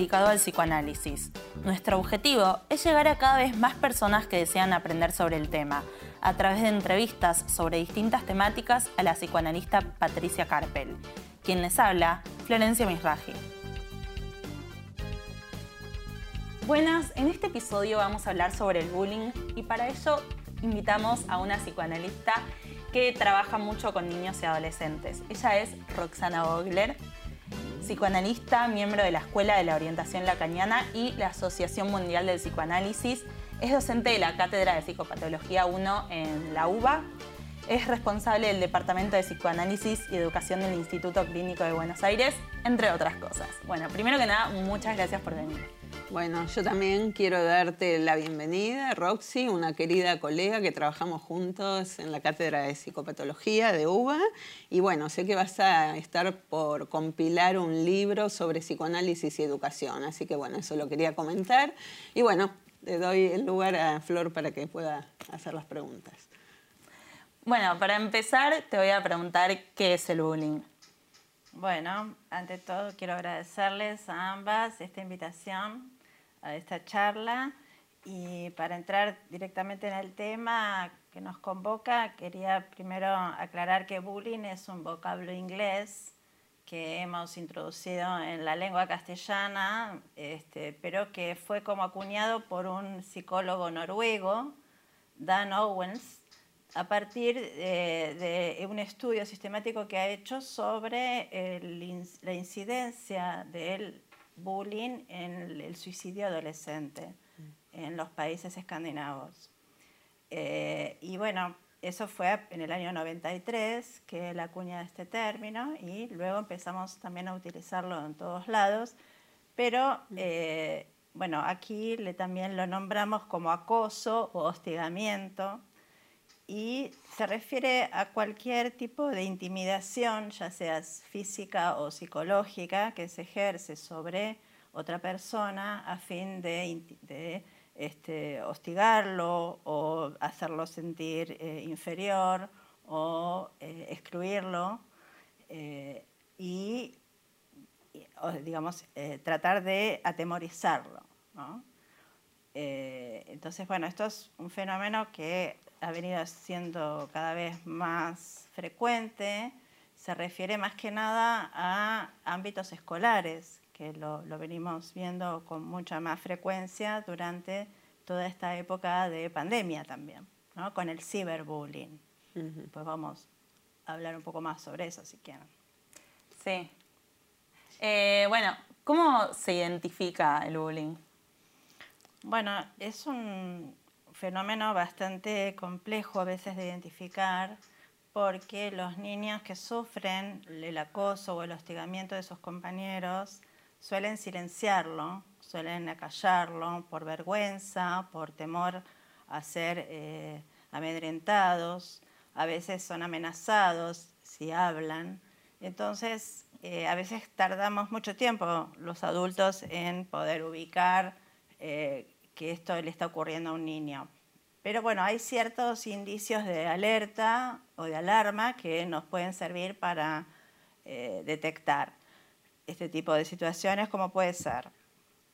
dedicado al psicoanálisis. Nuestro objetivo es llegar a cada vez más personas que desean aprender sobre el tema, a través de entrevistas sobre distintas temáticas a la psicoanalista Patricia Carpel. Quien les habla, Florencia Misraji. Buenas, en este episodio vamos a hablar sobre el bullying y para ello invitamos a una psicoanalista que trabaja mucho con niños y adolescentes. Ella es Roxana Vogler, psicoanalista, miembro de la Escuela de la Orientación Lacaniana y la Asociación Mundial del Psicoanálisis. Es docente de la Cátedra de Psicopatología 1 en la UBA. Es responsable del Departamento de Psicoanálisis y Educación del Instituto Clínico de Buenos Aires, entre otras cosas. Bueno, primero que nada, muchas gracias por venir. Bueno, yo también quiero darte la bienvenida, Roxy, una querida colega que trabajamos juntos en la Cátedra de Psicopatología de UBA. Y bueno, sé que vas a estar por compilar un libro sobre psicoanálisis y educación, así que bueno, eso lo quería comentar. Y bueno, le doy el lugar a Flor para que pueda hacer las preguntas. Bueno, para empezar te voy a preguntar qué es el bullying. Bueno, ante todo quiero agradecerles a ambas esta invitación a esta charla. Y para entrar directamente en el tema que nos convoca, quería primero aclarar que bullying es un vocablo inglés que hemos introducido en la lengua castellana, este, pero que fue como acuñado por un psicólogo noruego, Dan Owens, a partir de, un estudio sistemático que ha hecho sobre la incidencia del bullying en el suicidio adolescente en los países escandinavos. Eh, y bueno, eso fue en el año 93 que la acuña de este término y luego empezamos también a utilizarlo en todos lados, pero eh, bueno, aquí le, también lo nombramos como acoso o hostigamiento y se refiere a cualquier tipo de intimidación, ya sea física o psicológica, que se ejerce sobre otra persona a fin de, este, hostigarlo o hacerlo sentir eh, inferior o eh, excluirlo eh, y, digamos, tratar de atemorizarlo. entonces, bueno, esto es un fenómeno que ha venido siendo cada vez más frecuente, se refiere más que nada a ámbitos escolares, que lo, venimos viendo con mucha más frecuencia durante toda esta época de pandemia también, ¿no? con el ciberbullying. Pues vamos a hablar un poco más sobre eso si quieren. Sí. Eh, bueno, ¿cómo se identifica el bullying? Bueno, es un, fenómeno bastante complejo a veces de identificar porque los niños que sufren el acoso o el hostigamiento de sus compañeros suelen silenciarlo, suelen acallarlo por vergüenza, por temor a ser eh, amedrentados, a veces son amenazados si hablan. Entonces, eh, a veces tardamos mucho tiempo los adultos en poder ubicar eh, que esto le está ocurriendo a un niño. Pero bueno, hay ciertos indicios de alerta o de alarma que nos pueden servir para eh, detectar este tipo de situaciones, como puede ser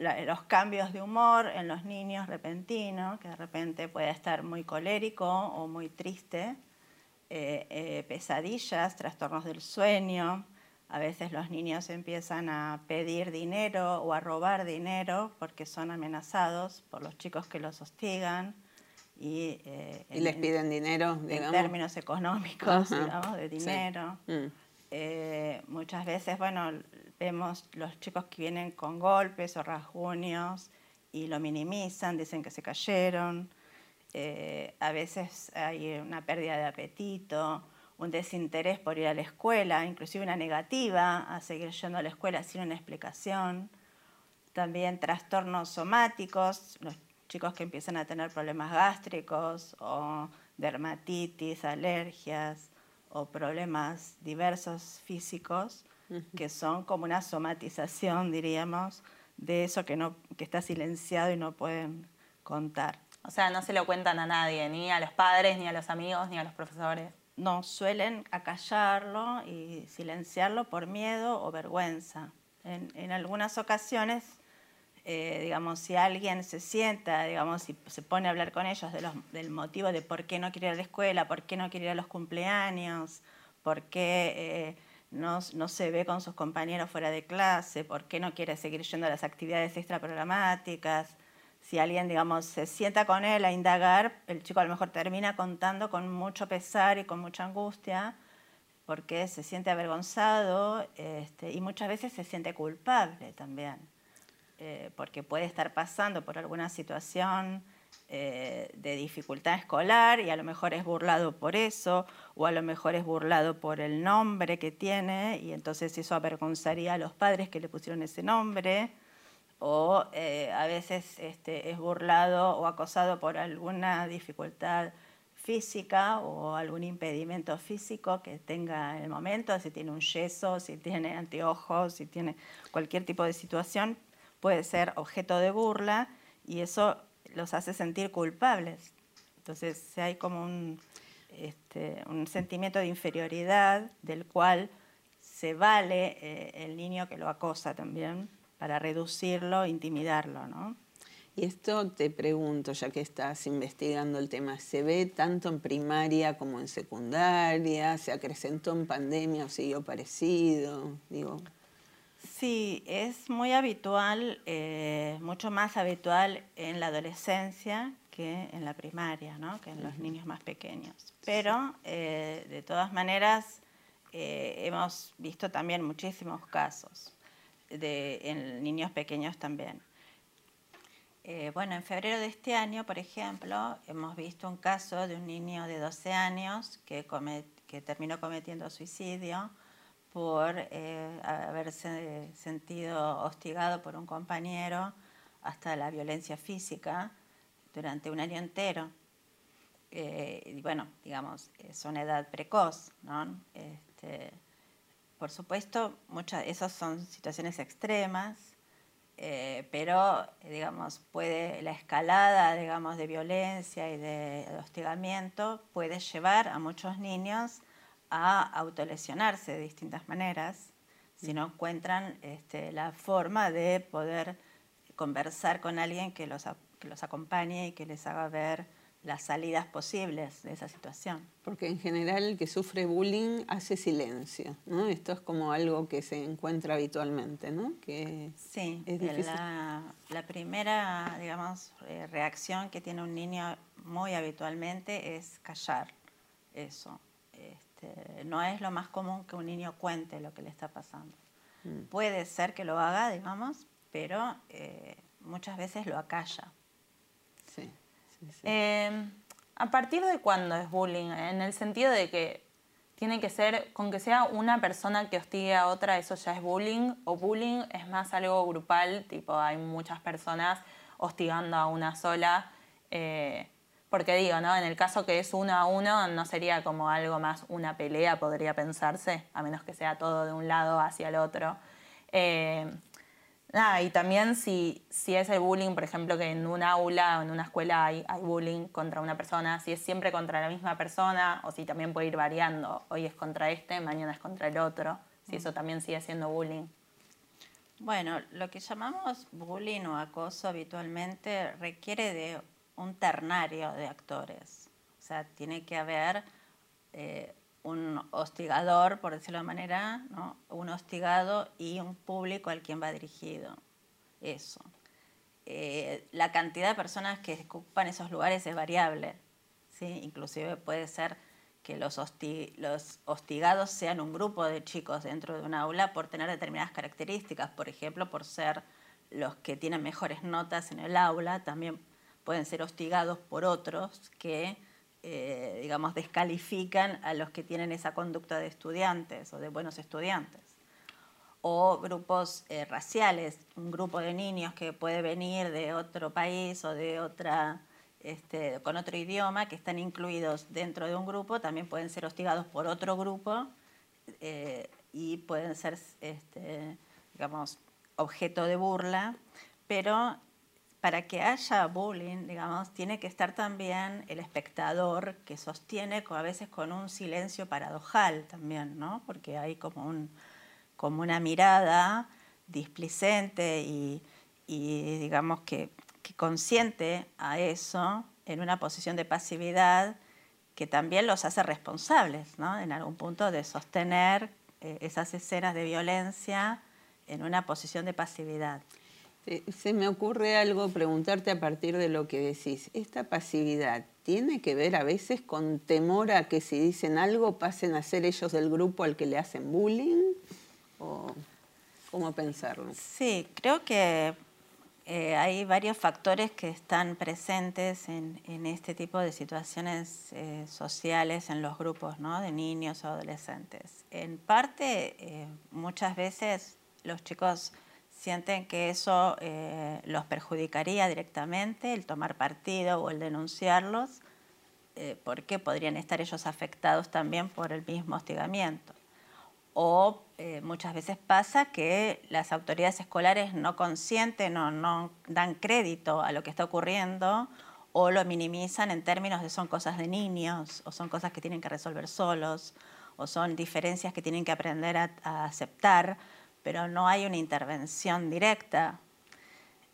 los cambios de humor en los niños repentinos, que de repente puede estar muy colérico o muy triste, eh, eh, pesadillas, trastornos del sueño, a veces los niños empiezan a pedir dinero o a robar dinero porque son amenazados por los chicos que los hostigan. Y, eh, les piden dinero, En términos económicos, digamos, de dinero. Mm. Eh, muchas veces, bueno, vemos los chicos que vienen con golpes o rasguños y lo minimizan, dicen que se cayeron. Eh, a veces hay una pérdida de apetito un desinterés por ir a la escuela, inclusive una negativa a seguir yendo a la escuela sin una explicación. También trastornos somáticos, los chicos que empiezan a tener problemas gástricos o dermatitis, alergias o problemas diversos físicos que son como una somatización, diríamos, de eso que, no, que está silenciado y no pueden contar. O sea, no se lo cuentan a nadie, ni a los padres, ni a los amigos, ni a los profesores no suelen acallarlo y silenciarlo por miedo o vergüenza. en, algunas ocasiones, eh, digamos, si alguien se sienta, digamos, si se pone a hablar con ellos del motivo de por qué no quiere ir a la escuela, por qué no quiere ir a los cumpleaños, por qué eh, no, no, se ve con sus compañeros fuera de clase, por qué no quiere seguir yendo a las actividades extraprogramáticas, si alguien, digamos, se sienta con él a indagar, el chico a lo mejor termina contando con mucho pesar y con mucha angustia, porque se siente avergonzado este, y muchas veces se siente culpable también, eh, porque puede estar pasando por alguna situación eh, de dificultad escolar y a lo mejor es burlado por eso, o a lo mejor es burlado por el nombre que tiene, y entonces eso avergonzaría a los padres que le pusieron ese nombre o eh, a veces este, es burlado o acosado por alguna dificultad física o algún impedimento físico que tenga en el momento, si tiene un yeso, si tiene anteojos, si tiene cualquier tipo de situación, puede ser objeto de burla y eso los hace sentir culpables. Entonces hay como un, este, un sentimiento de inferioridad del cual se vale eh, el niño que lo acosa también para reducirlo, intimidarlo, ¿no? Y esto te pregunto, ya que estás investigando el tema, ¿se ve tanto en primaria como en secundaria? ¿Se acrecentó en pandemia o siguió parecido? Digo. Sí, es muy habitual, eh, mucho más habitual en la adolescencia que en la primaria, ¿no? que en los niños más pequeños. Pero, eh, de todas maneras, eh, hemos visto también muchísimos casos de, en niños pequeños también. Eh, bueno, en febrero de este año, por ejemplo, hemos visto un caso de un niño de 12 años que, que terminó cometiendo suicidio por eh, haberse sentido hostigado por un compañero hasta la violencia física durante un año entero. Eh, bueno, digamos, es una edad precoz, ¿no? Este, por supuesto, muchas, esas son situaciones extremas, eh, pero digamos, puede, la escalada digamos, de violencia y de, hostigamiento puede llevar a muchos niños a autolesionarse de distintas maneras si no encuentran este, la forma de poder conversar con alguien que los, que los acompañe y que les haga ver las salidas posibles de esa situación. Porque en general el que sufre bullying hace silencio, ¿no? Esto es como algo que se encuentra habitualmente, ¿no? Que sí, La, la, primera, digamos, eh, reacción que tiene un niño muy habitualmente es callar eso. Este, no es lo más común que un niño cuente lo que le está pasando. Mm. Puede ser que lo haga, digamos, pero eh, muchas veces lo acalla. Em, ¿A partir de cuándo es bullying? En el sentido de que tiene que ser, con que sea una persona que hostigue a otra, eso ya es bullying, o bullying es más algo grupal, tipo hay muchas personas hostigando a una sola. Eh, porque digo, ¿no? En el caso que es uno a uno, no sería como algo más una pelea, podría pensarse, a menos que sea todo de un lado hacia el otro. Eh, Nada, y también si, si es el bullying, por ejemplo, que en un aula o en una escuela hay, hay, bullying contra una persona, si es siempre contra la misma persona o si también puede ir variando, hoy es contra este, mañana es contra el otro, si eso también sigue siendo bullying. Bueno, lo que llamamos bullying o acoso habitualmente requiere de un ternario de actores, o sea, tiene que haber... Eh, un hostigador, por decirlo de manera, ¿no? un hostigado y un público al quien va dirigido. Eso. Eh, la cantidad de personas que ocupan esos lugares es variable. ¿sí? Inclusive puede ser que los, los hostigados sean un grupo de chicos dentro de un aula por tener determinadas características, por ejemplo, por ser los que tienen mejores notas en el aula, también pueden ser hostigados por otros que eh, digamos, descalifican a los que tienen esa conducta de estudiantes o de buenos estudiantes. O grupos eh, raciales, un grupo de niños que puede venir de otro país o de otra, este, con otro idioma, que están incluidos dentro de un grupo, también pueden ser hostigados por otro grupo eh, y pueden ser, este, digamos, objeto de burla, pero para que haya bullying, digamos, tiene que estar también el espectador que sostiene a veces con un silencio paradojal también, ¿no? Porque hay como, un, como una mirada displicente y, digamos que, que, consciente a eso en una posición de pasividad que también los hace responsables, ¿no? en algún punto, de sostener eh, esas escenas de violencia en una posición de pasividad. Se me ocurre algo preguntarte a partir de lo que decís. ¿Esta pasividad tiene que ver a veces con temor a que si dicen algo pasen a ser ellos del grupo al que le hacen bullying? ¿O cómo pensarlo? Sí, creo que eh, hay varios factores que están presentes en, este tipo de situaciones eh, sociales en los grupos de niños o adolescentes. En parte, eh, muchas veces los chicos sienten que eso eh, los perjudicaría directamente, el tomar partido o el denunciarlos, eh, porque podrían estar ellos afectados también por el mismo hostigamiento. O eh, muchas veces pasa que las autoridades escolares no consienten o no dan crédito a lo que está ocurriendo o lo minimizan en términos de son cosas de niños o son cosas que tienen que resolver solos o son diferencias que tienen que aprender a aceptar pero no hay una intervención directa.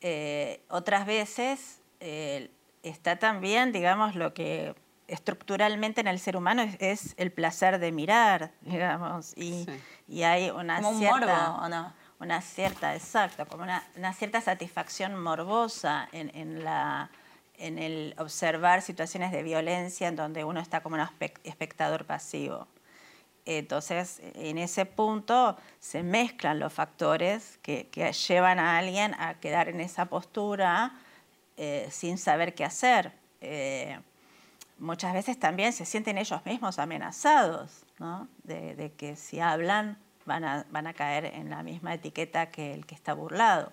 Eh, otras veces eh, está también, digamos, lo que estructuralmente en el ser humano es, el placer de mirar, digamos, y, hay una cierta... ¿o no? Una cierta, exacto, como una, cierta satisfacción morbosa en, la, en el observar situaciones de violencia en donde uno está como un espectador pasivo. Entonces, en ese punto se mezclan los factores que, llevan a alguien a quedar en esa postura eh, sin saber qué hacer. Eh, muchas veces también se sienten ellos mismos amenazados, ¿no? de, que si hablan van a, van a caer en la misma etiqueta que el que está burlado.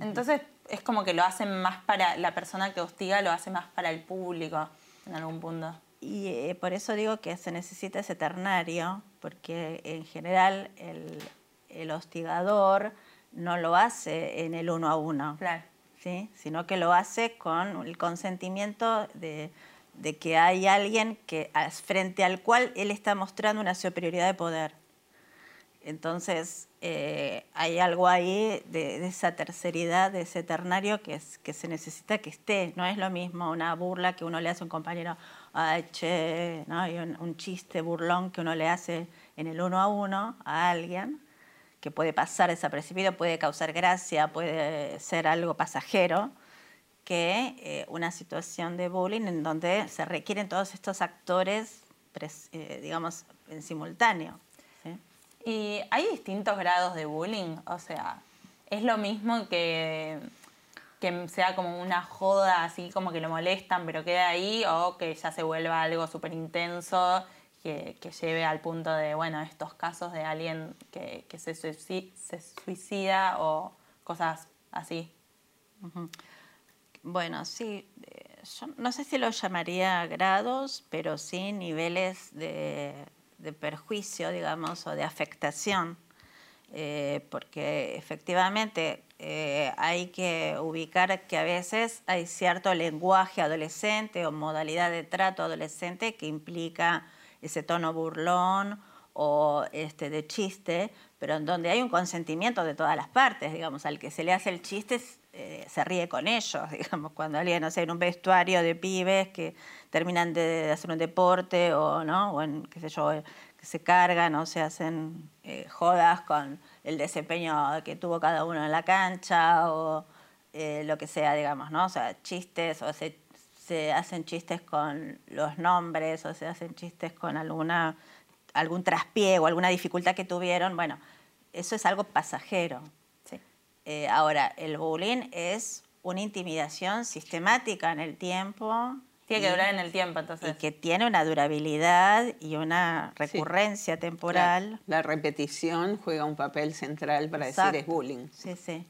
Entonces, es como que lo hacen más para la persona que hostiga, lo hace más para el público en algún punto. Y eh, por eso digo que se necesita ese ternario, porque en general el, el hostigador no lo hace en el uno a uno, claro. ¿sí? sino que lo hace con el consentimiento de, de que hay alguien que, frente al cual él está mostrando una superioridad de poder. Entonces, eh, hay algo ahí de, esa terceridad, de ese ternario que, es, que se necesita que esté. No es lo mismo una burla que uno le hace a un compañero, ay, che, ¿no? y un, chiste burlón que uno le hace en el uno a uno a alguien, que puede pasar desapercibido, puede causar gracia, puede ser algo pasajero, que eh, una situación de bullying en donde se requieren todos estos actores, eh, digamos, en simultáneo. ¿Y hay distintos grados de bullying? O sea, ¿es lo mismo que, que sea como una joda así como que lo molestan pero queda ahí o que ya se vuelva algo súper intenso que, lleve al punto de, bueno, estos casos de alguien que, se, suicida, o cosas así? Bueno, sí, eh, yo no sé si lo llamaría grados, pero sí niveles de de perjuicio, digamos, o de afectación, eh, porque efectivamente eh, hay que ubicar que a veces hay cierto lenguaje adolescente o modalidad de trato adolescente que implica ese tono burlón o este, de chiste, pero en donde hay un consentimiento de todas las partes, digamos, al que se le hace el chiste eh, se ríe con ellos, digamos, cuando alguien, en un vestuario de pibes que terminan de, hacer un deporte o, ¿no? O en, qué sé yo, que se cargan o se hacen eh, jodas con el desempeño que tuvo cada uno en la cancha o eh, lo que sea, digamos, ¿no? O sea, chistes o se, se hacen chistes con los nombres o se hacen chistes con alguna, algún traspié o alguna dificultad que tuvieron. Bueno, eso es algo pasajero. Eh, ahora, el bullying es una intimidación sistemática en el tiempo. Tiene que durar en el tiempo, entonces. Y que tiene una durabilidad y una recurrencia temporal. La, repetición juega un papel central para decir es bullying. Sí, sí,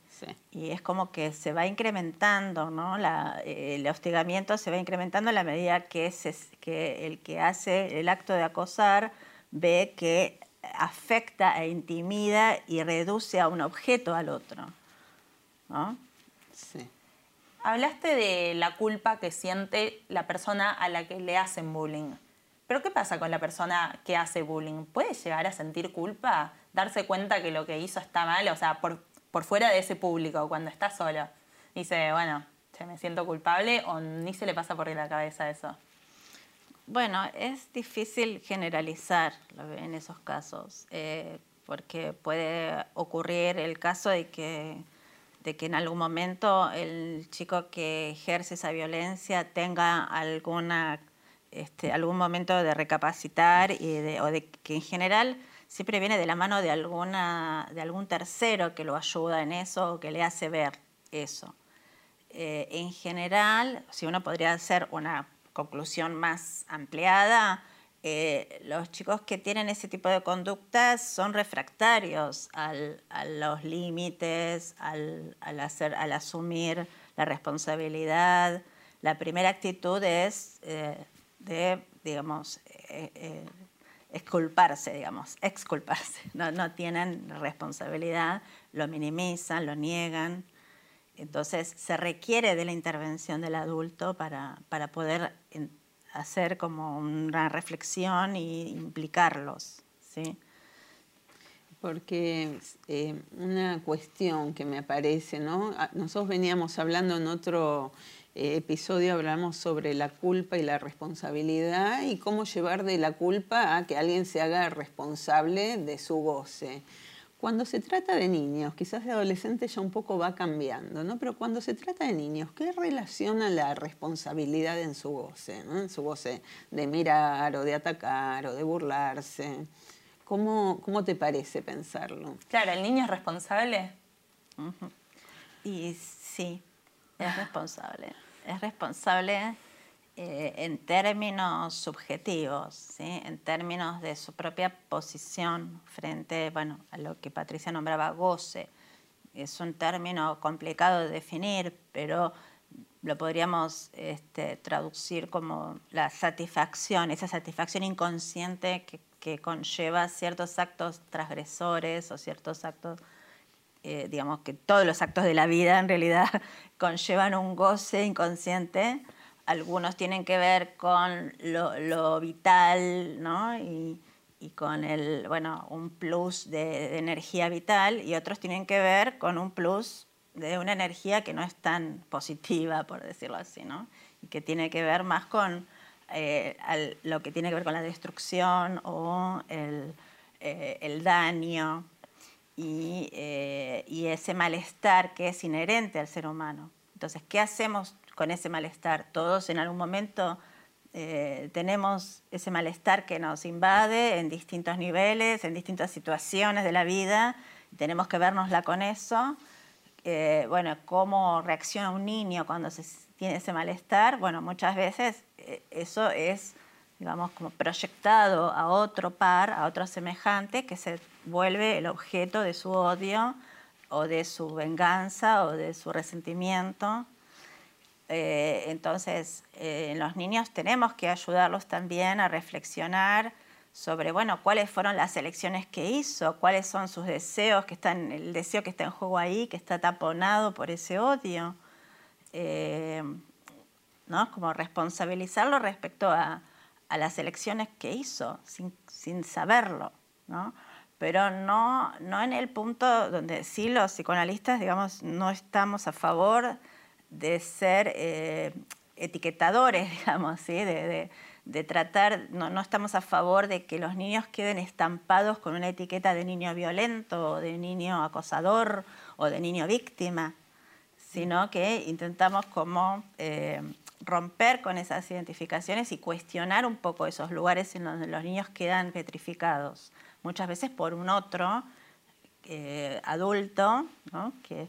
Y es como que se va incrementando, ¿no? La, el hostigamiento se va incrementando a la medida que, que el que hace el acto de acosar ve que afecta e intimida y reduce a un objeto al otro. Sí. Hablaste de la culpa que siente la persona a la que le hacen bullying. Pero ¿qué pasa con la persona que hace bullying? ¿Puede llegar a sentir culpa? ¿Darse cuenta que lo que hizo está mal? O sea, por, por fuera de ese público, cuando está solo. Dice, bueno, me siento culpable o ni se le pasa por la cabeza eso. Bueno, es difícil generalizar en esos casos, eh, porque puede ocurrir el caso de que, de que en algún momento el chico que ejerce esa violencia tenga alguna, este, algún momento de recapacitar o de que en general siempre viene de la mano de, alguna, de algún tercero que lo ayuda en eso o que le hace ver eso. Eh, en general, si uno podría hacer una conclusión más ampliada, eh, los chicos que tienen ese tipo de conductas son refractarios a los límites, al, hacer, al asumir la responsabilidad. La primera actitud es eh, de, digamos, eh, exculparse, digamos, exculparse. No, no tienen responsabilidad, lo minimizan, lo niegan. Entonces se requiere de la intervención del adulto para, poder hacer como una reflexión e implicarlos. ¿sí? Porque eh, una cuestión que me aparece, ¿no? Ah, nosotros veníamos hablando en otro eh, episodio, hablamos sobre la culpa y la responsabilidad y cómo llevar de la culpa a que alguien se haga responsable de su goce. Cuando se trata de niños, quizás de adolescentes ya un poco va cambiando, ¿no? Pero cuando se trata de niños, ¿qué relaciona la responsabilidad en su goce? En su goce de mirar o de atacar o de burlarse. ¿Cómo, cómo te parece pensarlo? Claro, ¿el niño es responsable? Y sí, es responsable. Es responsable eh, en términos subjetivos, en términos de su propia posición frente bueno, a lo que Patricia nombraba goce. Es un término complicado de definir, pero lo podríamos este, traducir como la satisfacción, esa satisfacción inconsciente que, conlleva ciertos actos transgresores o ciertos actos, eh, digamos que todos los actos de la vida en realidad conllevan un goce inconsciente algunos tienen que ver con lo, vital, ¿no? Y, con el, bueno, un plus de, energía vital, y otros tienen que ver con un plus de una energía que no es tan positiva, por decirlo así, ¿no? Y que tiene que ver más con eh, lo que tiene que ver con la destrucción o el, eh, daño y, eh, y ese malestar que es inherente al ser humano. Entonces, ¿qué hacemos con ese malestar. Todos en algún momento eh, tenemos ese malestar que nos invade en distintos niveles, en distintas situaciones de la vida, tenemos que vernosla con eso. Eh, bueno, cómo reacciona un niño cuando se tiene ese malestar, bueno, muchas veces eh, eso es, digamos, como proyectado a otro par, a otro semejante, que se vuelve el objeto de su odio o de su venganza o de su resentimiento. Eh, entonces, eh, los niños tenemos que ayudarlos también a reflexionar sobre, bueno, cuáles fueron las elecciones que hizo, cuáles son sus deseos, que están, el deseo que está en juego ahí, que está taponado por ese odio. Eh, ¿no? Como responsabilizarlo respecto a, las elecciones que hizo, sin, sin saberlo, ¿no? pero no, no en el punto donde sí los psicoanalistas, digamos, no estamos a favor de ser eh, etiquetadores, digamos, ¿sí? de, tratar, no, estamos a favor de que los niños queden estampados con una etiqueta de niño violento, o de niño acosador, o de niño víctima, sino que intentamos como eh, romper con esas identificaciones y cuestionar un poco esos lugares en donde los niños quedan petrificados, muchas veces por un otro eh, adulto, ¿no? que,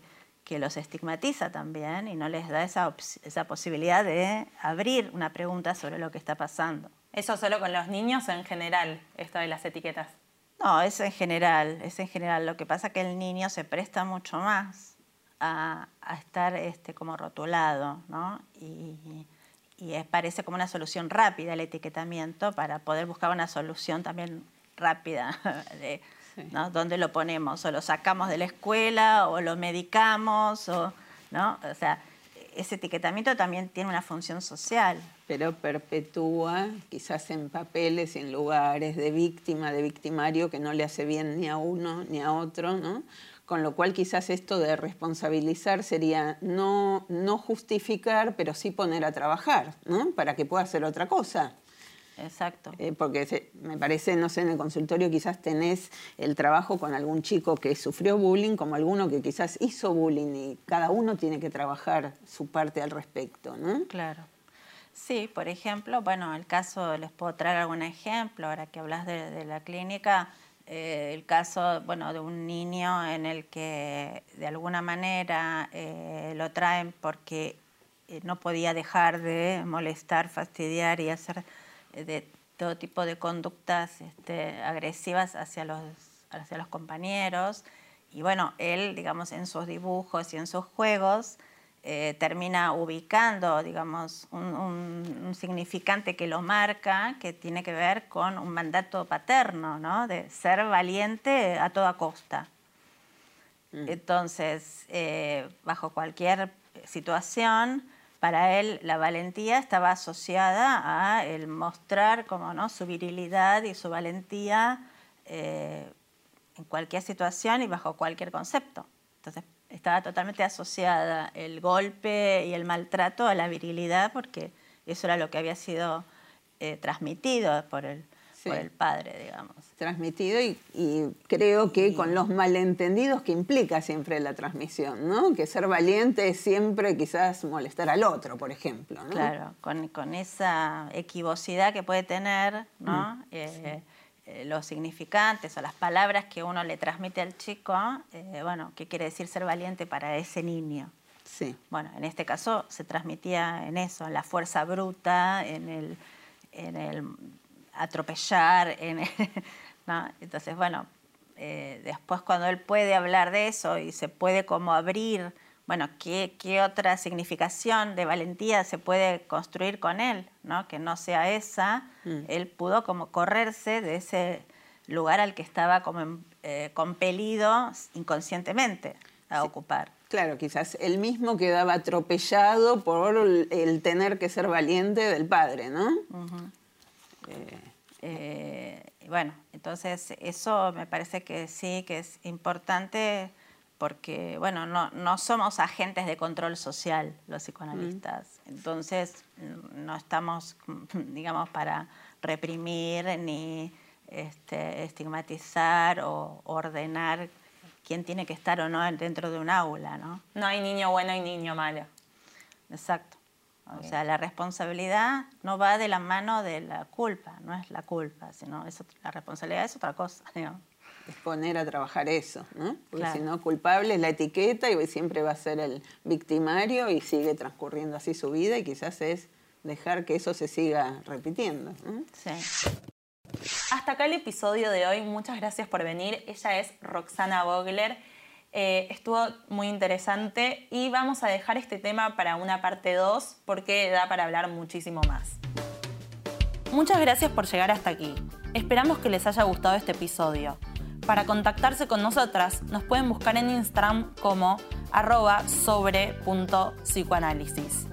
que los estigmatiza también y no les da esa, esa posibilidad de abrir una pregunta sobre lo que está pasando. ¿Eso solo con los niños o en general, esto de las etiquetas? No, es en general, es en general. Lo que pasa es que el niño se presta mucho más a, estar este, como rotulado, ¿no? Y, y parece como una solución rápida el etiquetamiento para poder buscar una solución también rápida de, ¿Dónde lo ponemos? O lo sacamos de la escuela, o lo medicamos, o, ¿no? O sea, ese etiquetamiento también tiene una función social. Pero perpetúa, quizás en papeles y en lugares de víctima, de victimario, que no le hace bien ni a uno ni a otro, ¿no? con lo cual quizás esto de responsabilizar sería no, no justificar, pero sí poner a trabajar, ¿no? Para que pueda hacer otra cosa. Exacto. Eh, porque me parece, no sé, en el consultorio quizás tenés el trabajo con algún chico que sufrió bullying, como alguno que quizás hizo bullying y cada uno tiene que trabajar su parte al respecto, ¿no? Claro. Sí, por ejemplo, bueno, el caso, les puedo traer algún ejemplo, ahora que hablas de, la clínica, eh, el caso, bueno, de un niño en el que de alguna manera eh, lo traen porque no podía dejar de molestar, fastidiar y hacer de todo tipo de conductas este, agresivas hacia los, hacia los compañeros. Y bueno, él, digamos, en sus dibujos y en sus juegos, eh, termina ubicando, digamos, un, significante que lo marca, que tiene que ver con un mandato paterno, ¿no? De ser valiente a toda costa. Mm. Entonces, eh, bajo cualquier situación, para él la valentía estaba asociada a el mostrar como, ¿no? su virilidad y su valentía eh, en cualquier situación y bajo cualquier concepto. Entonces estaba totalmente asociada el golpe y el maltrato a la virilidad porque eso era lo que había sido eh, transmitido por el, por el padre, digamos. Transmitido y, creo que con los malentendidos que implica siempre la transmisión, ¿no? Que ser valiente es siempre quizás molestar al otro, por ejemplo, ¿no? Claro, con, esa equivocidad que puede tener, ¿no? Mm, eh, eh, los significantes o las palabras que uno le transmite al chico, eh, bueno, ¿qué quiere decir ser valiente para ese niño? Sí. Bueno, en este caso se transmitía en eso, en la fuerza bruta, en el, en el atropellar, en Entonces, bueno, eh, después cuando él puede hablar de eso y se puede como abrir, bueno, ¿qué, ¿qué, otra significación de valentía se puede construir con él, ¿no? Que no sea esa, mm. él pudo como correrse de ese lugar al que estaba como eh, compelido inconscientemente a ocupar. Claro, quizás él mismo quedaba atropellado por el, tener que ser valiente del padre, ¿no? Eh, bueno, entonces eso me parece que sí, que es importante porque, bueno, no, no somos agentes de control social los psicoanalistas. Entonces, no estamos, digamos, para reprimir ni este, estigmatizar o ordenar quién tiene que estar o no dentro de un aula, ¿no? No hay niño bueno y niño malo. Exacto. O sea, la responsabilidad no va de la mano de la culpa, no es la culpa, sino la responsabilidad es otra cosa. Es poner a trabajar eso, ¿no? Porque si no, culpable es la etiqueta y siempre va a ser el victimario y sigue transcurriendo así su vida y quizás es dejar que eso se siga repitiendo. Sí. Hasta acá el episodio de hoy. Muchas gracias por venir. Ella es Roxana Vogler eh, estuvo muy interesante y vamos a dejar este tema para una parte 2 porque da para hablar muchísimo más. Muchas gracias por llegar hasta aquí. Esperamos que les haya gustado este episodio. Para contactarse con nosotras nos pueden buscar en Instagram como arroba sobre.psicoanálisis.